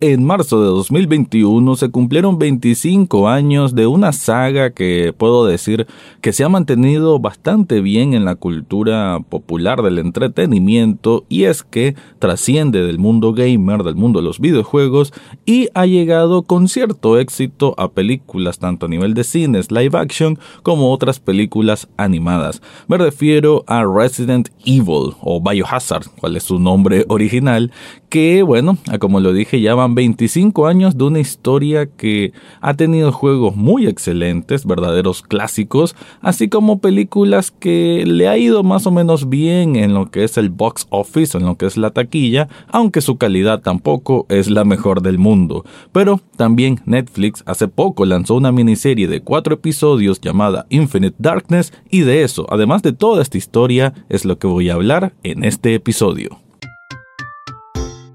En marzo de 2021 se cumplieron 25 años de una saga que puedo decir que se ha mantenido bastante bien en la cultura popular del entretenimiento y es que trasciende del mundo gamer, del mundo de los videojuegos y ha llegado con cierto éxito a películas tanto a nivel de cines, live action como otras películas animadas. Me refiero a Resident Evil o Biohazard, cuál es su nombre original, que bueno, como lo dije ya 25 años de una historia que ha tenido juegos muy excelentes, verdaderos clásicos, así como películas que le ha ido más o menos bien en lo que es el box office, en lo que es la taquilla, aunque su calidad tampoco es la mejor del mundo. Pero también Netflix hace poco lanzó una miniserie de cuatro episodios llamada Infinite Darkness y de eso, además de toda esta historia, es lo que voy a hablar en este episodio.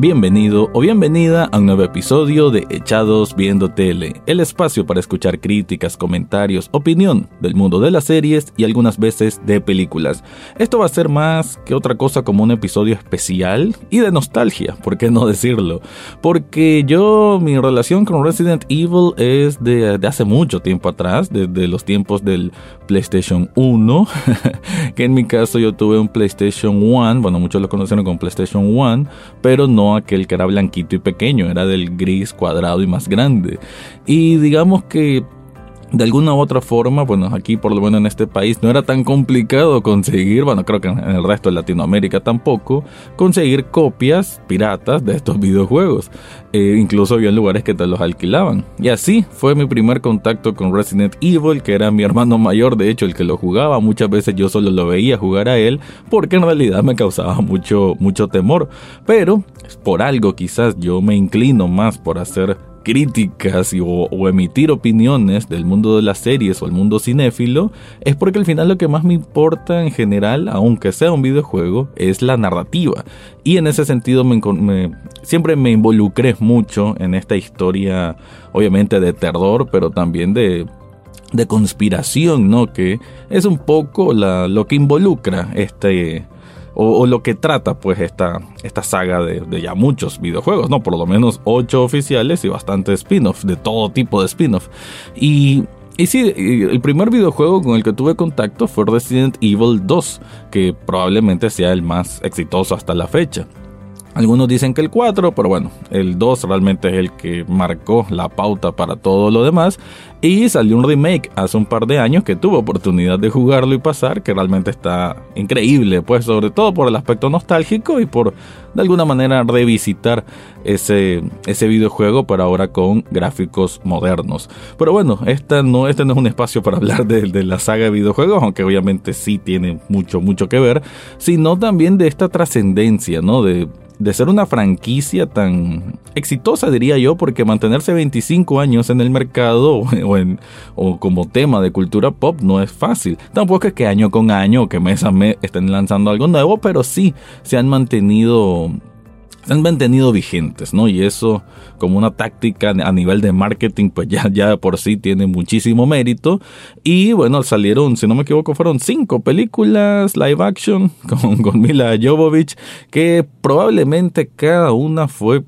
Bienvenido o bienvenida a un nuevo episodio de Echados Viendo Tele, el espacio para escuchar críticas, comentarios, opinión del mundo de las series y algunas veces de películas. Esto va a ser más que otra cosa como un episodio especial y de nostalgia, ¿por qué no decirlo? Porque yo, mi relación con Resident Evil es de, hace mucho tiempo atrás, desde los tiempos del PlayStation 1, que en mi caso yo tuve un PlayStation 1, bueno, muchos lo conocieron como PlayStation 1, pero no aquel que era blanquito y pequeño, era del gris cuadrado y más grande. Y digamos que de alguna u otra forma, bueno, aquí por lo menos en este país no era tan complicado conseguir, bueno, creo que en el resto de Latinoamérica tampoco, conseguir copias piratas de estos videojuegos. Eh, incluso había lugares que te los alquilaban. Y así fue mi primer contacto con Resident Evil, que era mi hermano mayor, de hecho, el que lo jugaba. Muchas veces yo solo lo veía jugar a él, porque en realidad me causaba mucho, mucho temor. Pero, por algo quizás yo me inclino más por hacer críticas o, emitir opiniones del mundo de las series o el mundo cinéfilo, es porque al final lo que más me importa en general, aunque sea un videojuego, es la narrativa. Y en ese sentido me, siempre me involucré mucho en esta historia, obviamente de terror, pero también de de conspiración, ¿no? Que es un poco lo que involucra este, o, lo que trata pues esta, esta saga de, ya muchos videojuegos, ¿no? Por lo menos ocho oficiales y bastantes spin-off, de todo tipo de spin-off. Y y sí, el primer videojuego con el que tuve contacto fue Resident Evil 2, que probablemente sea el más exitoso hasta la fecha. Algunos dicen que el 4, pero bueno, el 2 realmente es el que marcó la pauta para todo lo demás. Y salió un remake hace un par de años que tuve oportunidad de jugarlo y pasar, que realmente está increíble, pues sobre todo por el aspecto nostálgico y por de alguna manera revisitar ese, ese videojuego, pero ahora con gráficos modernos. Pero bueno, esta no, este no es un espacio para hablar de, de la saga de videojuegos, aunque obviamente sí tiene mucho, mucho que ver, sino también de esta trascendencia, ¿no? De de ser una franquicia tan exitosa, diría yo, porque mantenerse 25 años en el mercado o, en, como tema de cultura pop no es fácil. Tampoco es que año con año que mes a mes estén lanzando algo nuevo, pero sí se han mantenido han mantenido vigentes, ¿no? Y eso, como una táctica a nivel de marketing, pues ya, ya por sí tiene muchísimo mérito. Y bueno, salieron, si no me equivoco, fueron cinco películas live action con, con Mila Jovovich, que probablemente cada una fue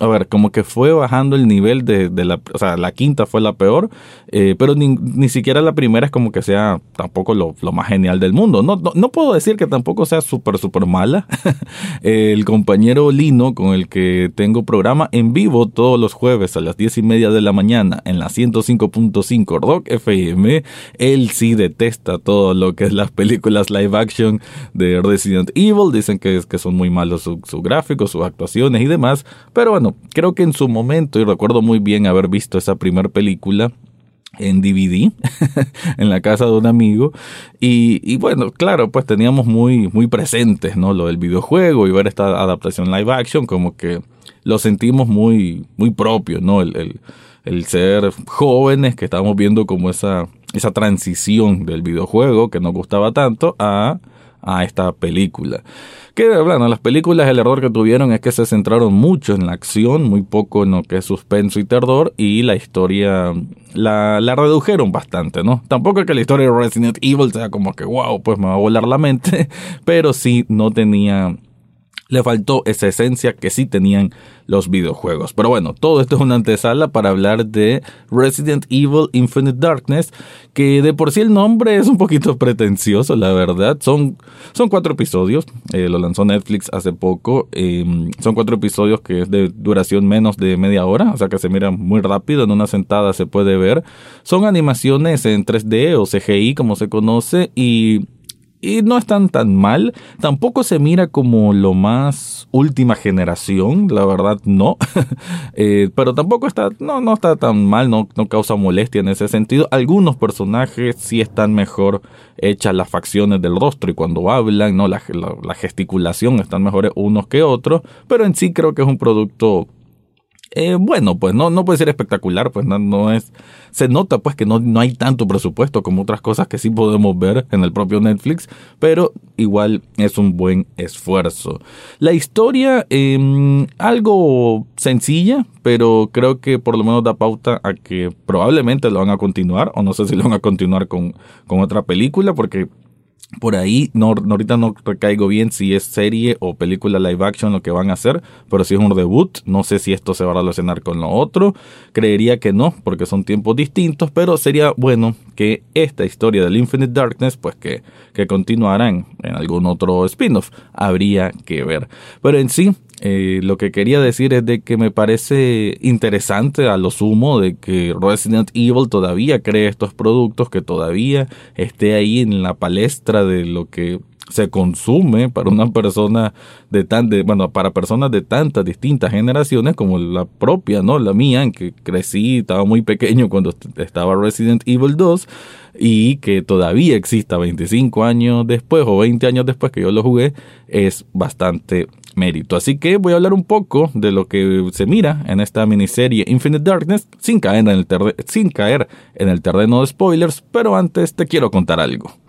a ver, como que fue bajando el nivel de, de la, o sea, la quinta fue la peor, eh, pero ni, ni, siquiera la primera es como que sea tampoco lo, lo más genial del mundo. No, no, puedo decir que tampoco sea súper, súper mala. el compañero Lino, con el que tengo programa en vivo todos los jueves a las diez y media de la mañana en la 105.5 Rock FM, él sí detesta todo lo que es las películas live action de Resident Evil. Dicen que, que son muy malos sus su gráficos, sus actuaciones y demás, pero bueno, bueno, creo que en su momento, y recuerdo muy bien haber visto esa primera película, en DVD en la casa de un amigo y, bueno claro pues teníamos muy muy presentes no lo del videojuego y ver esta adaptación live action como que lo sentimos muy muy propio no el, el, ser jóvenes que estábamos viendo como esa esa transición del videojuego que nos gustaba tanto a a esta película Que, bueno, las películas el error que tuvieron es que se centraron mucho en la acción, muy poco en lo que es suspenso y terror, y la historia la, la redujeron bastante, ¿no? Tampoco es que la historia de Resident Evil sea como que, wow, pues me va a volar la mente, pero sí no tenía le faltó esa esencia que sí tenían los videojuegos. Pero bueno, todo esto es una antesala para hablar de Resident Evil Infinite Darkness, que de por sí el nombre es un poquito pretencioso, la verdad. Son, son cuatro episodios, eh, lo lanzó Netflix hace poco. Em, son cuatro episodios que es de duración menos de media hora, o sea que se mira muy rápido, en una sentada se puede ver. Son animaciones en 3D o CGI, como se conoce, y y no están tan mal. Tampoco se mira como lo más última generación, la verdad no. Eh, pero tampoco está, no, no está tan mal, no, no causa molestia en ese sentido. Algunos personajes sí están mejor hechas las facciones del rostro y cuando hablan, no, la, la gesticulación están mejores unos que otros. Pero en sí creo que es un producto eh, bueno, pues no, no puede ser espectacular, pues no, no es, se nota pues que no, no, hay tanto presupuesto como otras cosas que sí podemos ver en el propio Netflix, pero igual es un buen esfuerzo. La historia, eh, algo sencilla, pero creo que por lo menos da pauta a que probablemente lo van a continuar, o no sé si lo van a continuar con, con otra película, porque por ahí, no, ahorita no recaigo bien si es serie o película live action lo que van a hacer, pero si es un debut, no sé si esto se va a relacionar con lo otro. Creería que no, porque son tiempos distintos, pero sería bueno que esta historia del Infinite Darkness, pues que, que continuara en, en algún otro spin-off. Habría que ver. Pero en sí, eh, lo que quería decir es de que me parece interesante a lo sumo de que Resident Evil todavía cree estos productos, que todavía esté ahí en la palestra de lo que se consume para una persona de tan de, bueno, para personas de tantas distintas generaciones como la propia, ¿no? La mía, en que crecí, estaba muy pequeño cuando estaba Resident Evil 2 y que todavía exista 25 años después o 20 años después que yo lo jugué, es bastante mérito. Así que voy a hablar un poco de lo que se mira en esta miniserie Infinite Darkness sin caer en el, sin caer en el terreno de spoilers, pero antes te quiero contar algo.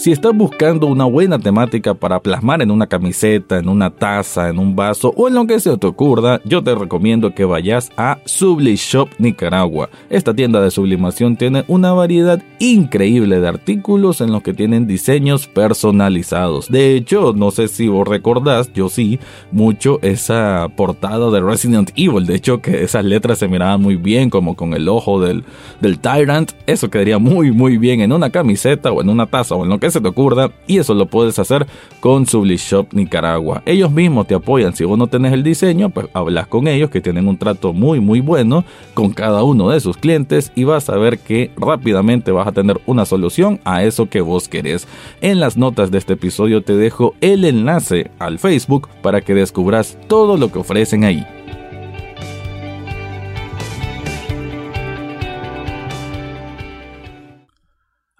Si estás buscando una buena temática para plasmar en una camiseta, en una taza, en un vaso o en lo que se te ocurra, yo te recomiendo que vayas a Subli Shop Nicaragua. Esta tienda de sublimación tiene una variedad increíble de artículos en los que tienen diseños personalizados. De hecho, no sé si vos recordás, yo sí, mucho esa portada de Resident Evil. De hecho, que esas letras se miraban muy bien, como con el ojo del, del Tyrant. Eso quedaría muy, muy bien en una camiseta o en una taza o en lo que se te ocurra y eso lo puedes hacer con Shop Nicaragua. Ellos mismos te apoyan, si vos no tenés el diseño, pues hablas con ellos que tienen un trato muy muy bueno con cada uno de sus clientes y vas a ver que rápidamente vas a tener una solución a eso que vos querés. En las notas de este episodio te dejo el enlace al Facebook para que descubras todo lo que ofrecen ahí.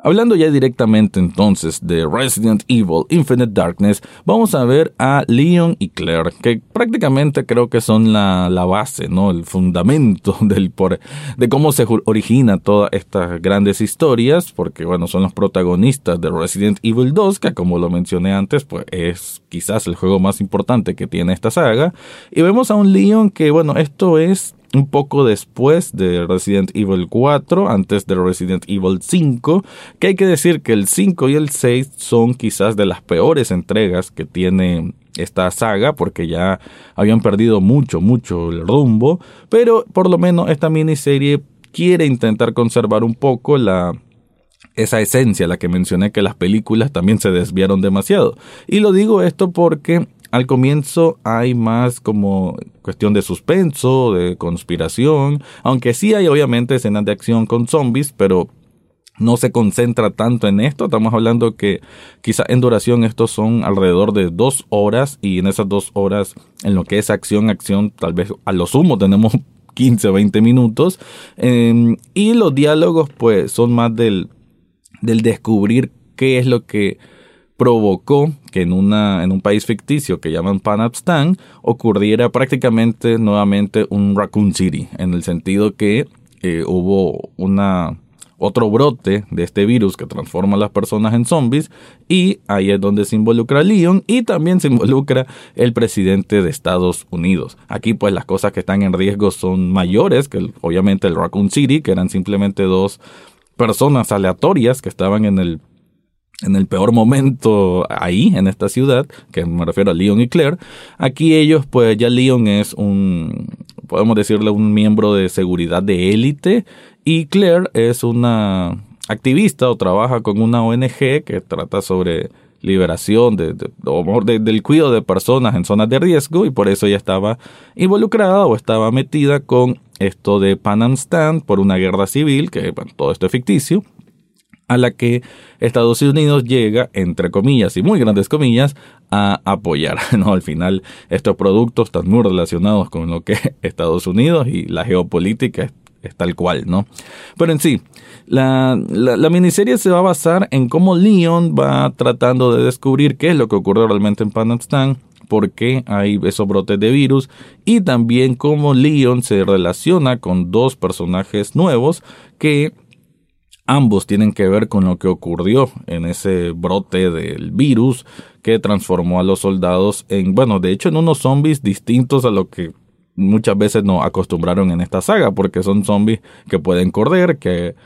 Hablando ya directamente entonces de Resident Evil Infinite Darkness, vamos a ver a Leon y Claire, que prácticamente creo que son la, la base, ¿no? El fundamento del por, de cómo se origina todas estas grandes historias, porque bueno, son los protagonistas de Resident Evil 2, que como lo mencioné antes, pues es quizás el juego más importante que tiene esta saga. Y vemos a un Leon que, bueno, esto es un poco después de Resident Evil 4, antes de Resident Evil 5, que hay que decir que el 5 y el 6 son quizás de las peores entregas que tiene esta saga porque ya habían perdido mucho, mucho el rumbo, pero por lo menos esta miniserie quiere intentar conservar un poco la esa esencia, la que mencioné que las películas también se desviaron demasiado. Y lo digo esto porque al comienzo hay más como cuestión de suspenso, de conspiración, aunque sí hay obviamente escenas de acción con zombies, pero no se concentra tanto en esto. Estamos hablando que quizá en duración estos son alrededor de dos horas y en esas dos horas en lo que es acción, acción, tal vez a lo sumo tenemos 15 o 20 minutos. Em, y los diálogos pues son más del, del descubrir qué es lo que provocó que en, una, en un país ficticio que llaman Panapstan ocurriera prácticamente nuevamente un Raccoon City, en el sentido que eh, hubo una, otro brote de este virus que transforma a las personas en zombies y ahí es donde se involucra Leon y también se involucra el presidente de Estados Unidos. Aquí pues las cosas que están en riesgo son mayores que obviamente el Raccoon City, que eran simplemente dos personas aleatorias que estaban en el en el peor momento ahí, en esta ciudad, que me refiero a Leon y Claire, aquí ellos, pues ya Leon es un, podemos decirle, un miembro de seguridad de élite y Claire es una activista o trabaja con una ONG que trata sobre liberación de, del cuidado de personas en zonas de riesgo y por eso ella estaba involucrada o estaba metida con esto de Pan Am Stand por una guerra civil, que bueno, todo esto es ficticio, a la que Estados Unidos llega, entre comillas y muy grandes comillas, a apoyar. ¿no? Al final, estos productos están muy relacionados con lo que Estados Unidos y la geopolítica es, tal cual, ¿no? Pero en sí, la, la, miniserie se va a basar en cómo Leon va tratando de descubrir qué es lo que ocurrió realmente en Panamstán, por qué hay esos brotes de virus y también cómo Leon se relaciona con dos personajes nuevos que Ambos tienen que ver con lo que ocurrió en ese brote del virus que transformó a los soldados en, bueno, de hecho en unos zombies distintos a lo que muchas veces nos acostumbraron en esta saga, porque son zombies que pueden correr, que,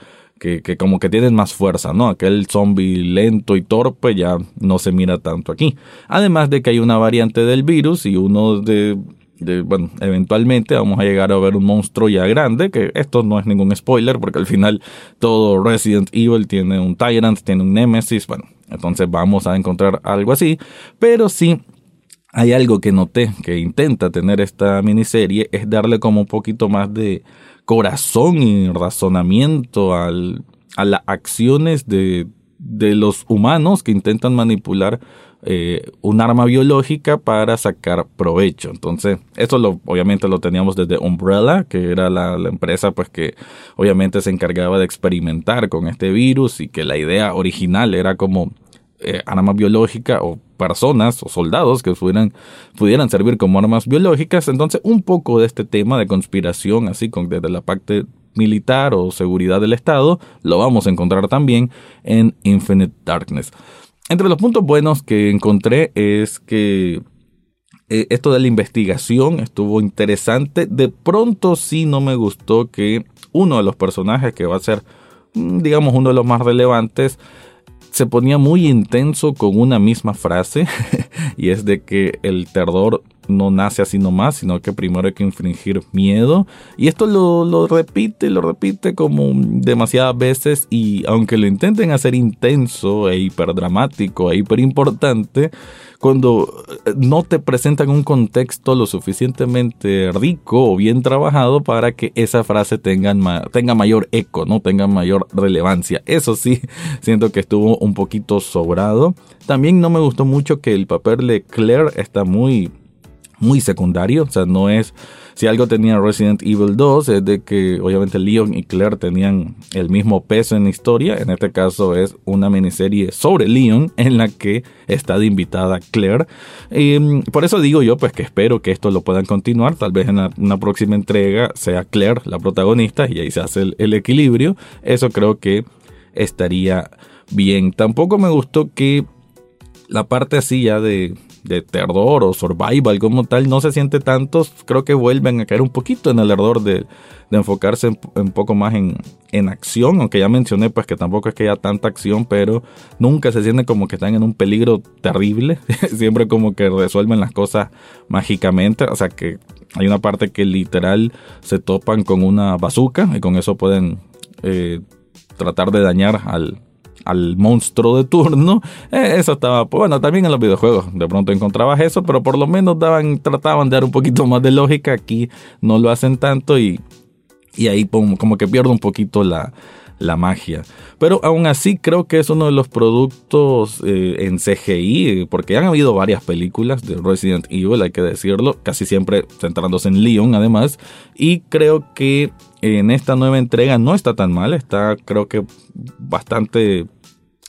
que, que como que tienen más fuerza, ¿no? Aquel zombie lento y torpe ya no se mira tanto aquí. Además de que hay una variante del virus y uno de bueno, eventualmente vamos a llegar a ver un monstruo ya grande, que esto no es ningún spoiler, porque al final todo Resident Evil tiene un Tyrant, tiene un Nemesis, bueno, entonces vamos a encontrar algo así, pero sí hay algo que noté que intenta tener esta miniserie, es darle como un poquito más de corazón y razonamiento al, a las acciones de, de los humanos que intentan manipular eh, un arma biológica para sacar provecho. Entonces, esto lo, obviamente lo teníamos desde Umbrella, que era la, empresa pues que obviamente se encargaba de experimentar con este virus y que la idea original era como eh, armas biológicas o personas o soldados que pudieran, pudieran servir como armas biológicas. Entonces, un poco de este tema de conspiración, así con, desde la parte militar o seguridad del Estado, lo vamos a encontrar también en Infinite Darkness. Entre los puntos buenos que encontré es que eh, esto de la investigación estuvo interesante. De pronto sí no me gustó que uno de los personajes que va a ser, mm, digamos, uno de los más relevantes, se ponía muy intenso con una misma frase y es de que el terror no nace así nomás, sino que primero hay que infringir miedo. Y esto lo, repite, lo repite como demasiadas veces y aunque lo intenten hacer intenso e hiperdramático e hiperimportante, cuando eh, no te presentan un contexto lo suficientemente rico o bien trabajado para que esa frase tenga, tenga mayor eco, no tenga mayor relevancia. Eso sí, siento que estuvo un poquito sobrado. También no me gustó mucho que el papel de Claire está muy muy secundario, o sea, no es, si algo tenía Resident Evil 2 es de que obviamente Leon y Claire tenían el mismo peso en la historia, en este caso es una miniserie sobre Leon en la que está de invitada Claire, y mm, por eso digo yo pues que espero que esto lo puedan continuar, tal vez en una próxima entrega sea Claire la protagonista y ahí se hace el equilibrio, eso creo que estaría bien, tampoco me gustó que la parte así ya de de terror o survival como tal no se siente tanto, creo que vuelven a caer un poquito en el error de, enfocarse un poco más en, en, acción, aunque ya mencioné pues que tampoco es que haya tanta acción, pero nunca se siente como que están en un peligro terrible, siempre como que resuelven las cosas mágicamente, o sea que hay una parte que literal se topan con una bazooka y con eso pueden eh, tratar de dañar al, al monstruo de turno, eh, eso estaba, pues, bueno, también en los videojuegos. De pronto encontrabas eso, pero por lo menos daban, trataban de dar un poquito más de lógica, aquí no lo hacen tanto y, y ahí como que pierde un poquito la, la magia. Pero aún así creo que es uno de los productos eh, en CGI, porque han habido varias películas de Resident Evil, hay que decirlo, casi siempre centrándose en Leon además, y creo que en esta nueva entrega no está tan mal, está creo que bastante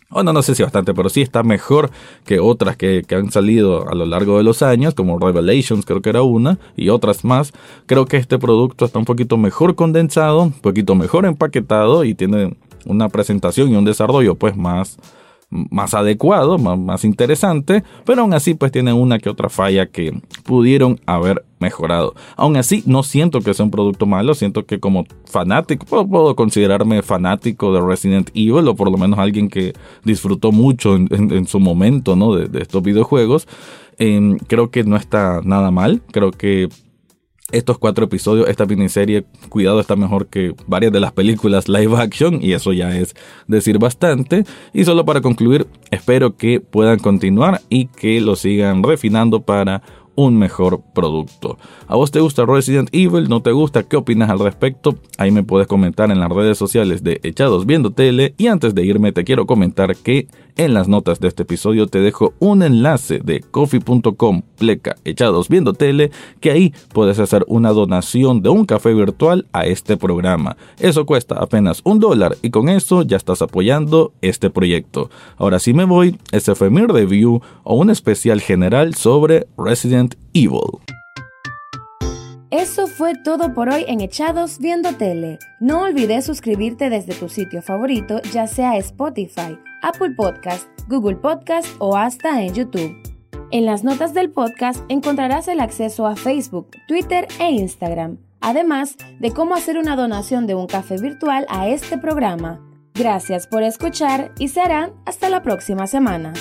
bueno, no sé si bastante, pero sí está mejor que otras que, que, han salido a lo largo de los años, como Revelations creo que era una, y otras más. Creo que este producto está un poquito mejor condensado, un poquito mejor empaquetado y tiene una presentación y un desarrollo pues más más adecuado, más, interesante, pero aún así pues tienen una que otra falla que pudieron haber mejorado. Aún así no siento que sea un producto malo, siento que como fanático, puedo, considerarme fanático de Resident Evil o por lo menos alguien que disfrutó mucho en, su momento ¿no? de, estos videojuegos. Em, creo que no está nada mal, creo que estos cuatro episodios, esta miniserie, cuidado, está mejor que varias de las películas live action y eso ya es decir bastante. Y solo para concluir, espero que puedan continuar y que lo sigan refinando para un mejor producto. ¿A vos te gusta Resident Evil? ¿No te gusta? ¿Qué opinas al respecto? Ahí me puedes comentar en las redes sociales de Echados Viendo Tele. Y antes de irme te quiero comentar que en las notas de este episodio te dejo un enlace de coffee.com pleca Echados Viendo Tele que ahí puedes hacer una donación de un café virtual a este programa. Eso cuesta apenas un dólar y con eso ya estás apoyando este proyecto. Ahora sí me voy, ese fue mi review o un especial general sobre Resident Evil. Eso fue todo por hoy en Echados Viendo Tele. No olvides suscribirte desde tu sitio favorito, ya sea Spotify, Apple Podcast, Google Podcast o hasta en YouTube. En las notas del podcast encontrarás el acceso a Facebook, Twitter e Instagram, además de cómo hacer una donación de un café virtual a este programa. Gracias por escuchar y serán hasta la próxima semana.